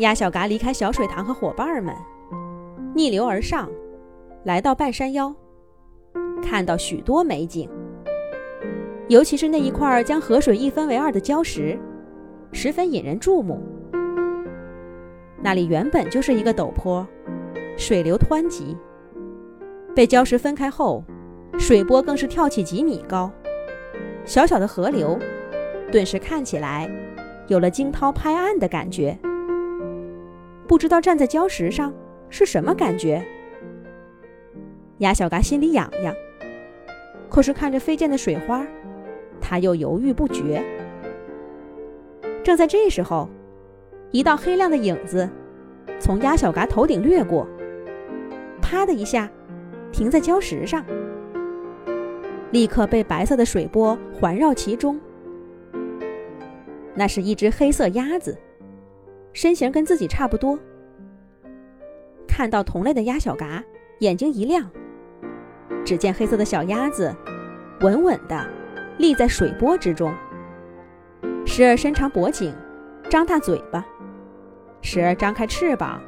鸭小嘎离开小水塘和伙伴们，逆流而上，来到半山腰，看到许多美景。尤其是那一块将河水一分为二的礁石，十分引人注目。那里原本就是一个陡坡，水流湍急。被礁石分开后，水波更是跳起几米高。小小的河流，顿时看起来有了惊涛拍岸的感觉。不知道站在礁石上是什么感觉，鸭小嘎心里痒痒。可是看着飞溅的水花，他又犹豫不决。正在这时候，一道黑亮的影子从鸭小嘎头顶掠过，啪的一下停在礁石上，立刻被白色的水波环绕其中。那是一只黑色鸭子。身形跟自己差不多，看到同类的鸭小嘎，眼睛一亮。只见黑色的小鸭子稳稳地立在水波之中，时而伸长脖颈，张大嘴巴，时而张开翅膀，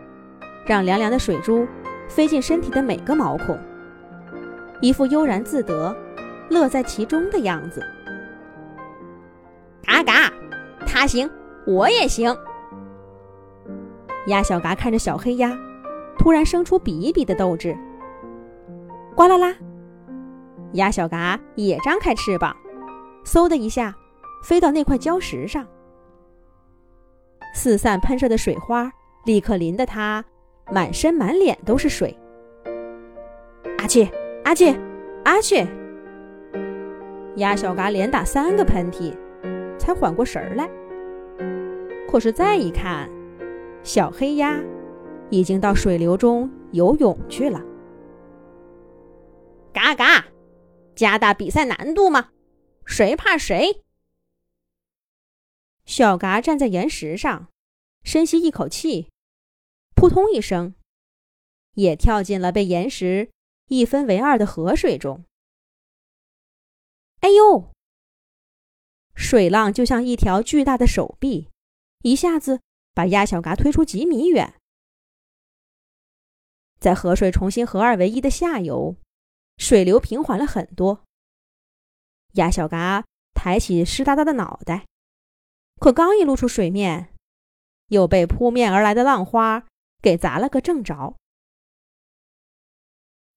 让凉凉的水珠飞进身体的每个毛孔，一副悠然自得、乐在其中的样子。嘎嘎，他行，我也行。鸭小嘎看着小黑鸭，突然生出比一比的斗志。呱啦啦，鸭小嘎也张开翅膀，嗖的一下，飞到那块礁石上。四散喷射的水花立刻淋得它满身满脸都是水。阿切阿切阿切！鸭小嘎连打三个喷嚏，才缓过神儿来。可是再一看，小黑鸭已经到水流中游泳去了。嘎嘎，加大比赛难度吗？谁怕谁？小嘎站在岩石上，深吸一口气，扑通一声，也跳进了被岩石一分为二的河水中。哎呦！水浪就像一条巨大的手臂，一下子。把鸭小嘎推出几米远，在河水重新合二为一的下游，水流平缓了很多。鸭小嘎抬起湿哒哒的脑袋，可刚一露出水面，又被扑面而来的浪花给砸了个正着。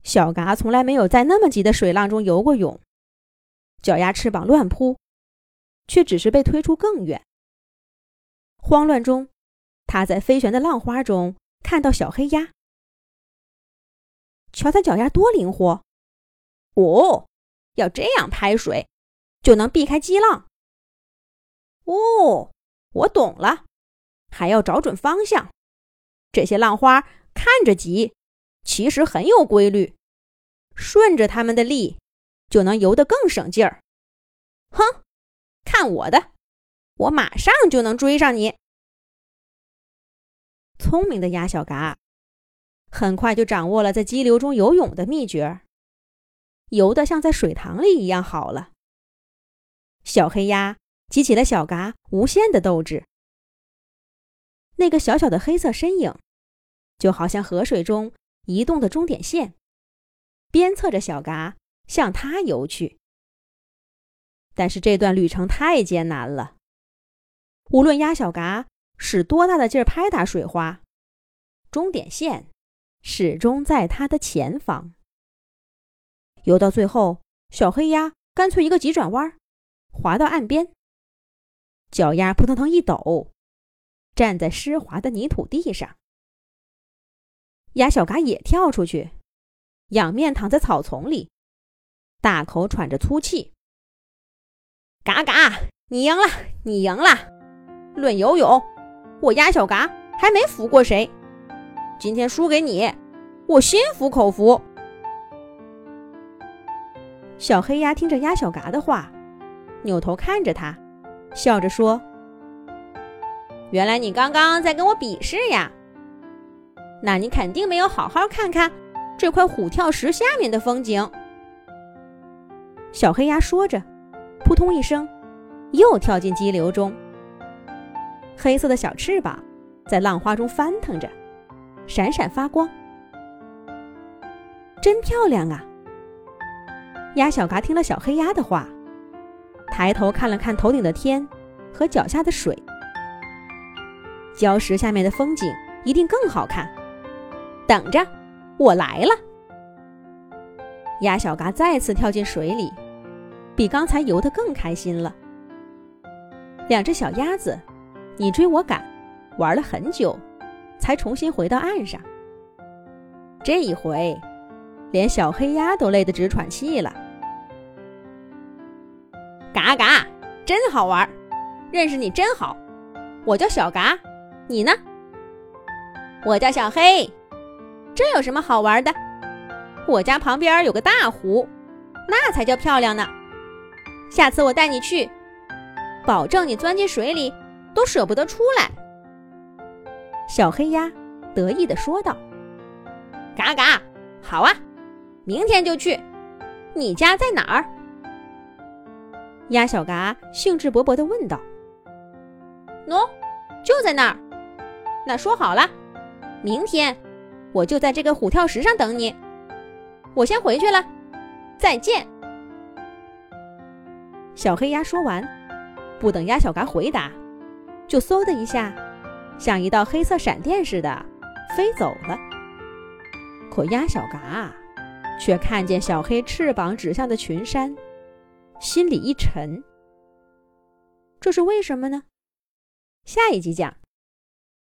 小嘎从来没有在那么急的水浪中游过泳，脚丫翅膀乱扑，却只是被推出更远。慌乱中。他在飞旋的浪花中看到小黑鸭，瞧他脚丫多灵活！哦，要这样拍水，就能避开激浪。哦，我懂了，还要找准方向。这些浪花看着急，其实很有规律，顺着它们的力，就能游得更省劲儿。哼，看我的，我马上就能追上你。聪明的鸭小嘎，很快就掌握了在激流中游泳的秘诀，游得像在水塘里一样好了。小黑鸭激起了小嘎无限的斗志。那个小小的黑色身影，就好像河水中移动的终点线，鞭策着小嘎向它游去。但是这段旅程太艰难了，无论鸭小嘎。使多大的劲儿拍打水花，终点线始终在它的前方。游到最后，小黑鸭干脆一个急转弯，滑到岸边，脚丫扑腾腾一抖，站在湿滑的泥土地上。鸭小嘎也跳出去，仰面躺在草丛里，大口喘着粗气。嘎嘎，你赢了，你赢了！论游泳。我鸭小嘎还没服过谁。今天输给你，我心服口服。小黑鸭听着鸭小嘎的话，扭头看着他，笑着说：“原来你刚刚在跟我比试呀？那你肯定没有好好看看这块虎跳石下面的风景。”小黑鸭说着，扑通一声，又跳进激流中。黑色的小翅膀在浪花中翻腾着，闪闪发光，真漂亮啊！鸭小嘎听了小黑鸭的话，抬头看了看头顶的天和脚下的水，礁石下面的风景一定更好看。等着，我来了！鸭小嘎再次跳进水里，比刚才游得更开心了。两只小鸭子，你追我赶，玩了很久，才重新回到岸上。这一回，连小黑鸭都累得直喘气了。嘎嘎，真好玩，认识你真好。我叫小嘎，你呢？我叫小黑。这有什么好玩的？我家旁边有个大湖，那才叫漂亮呢。下次我带你去，保证你钻进水里都舍不得出来。小黑鸭得意地说道：“嘎嘎，好啊，明天就去。你家在哪儿？”鸭小嘎兴致勃勃地问道：“喏，就在那儿。那说好了，明天我就在这个虎跳石上等你。我先回去了，再见。”小黑鸭说完，不等鸭小嘎回答，就嗖的一下，像一道黑色闪电似的飞走了。可鸭小嘎却看见小黑翅膀指向的群山。心里一沉，这是为什么呢？下一集讲。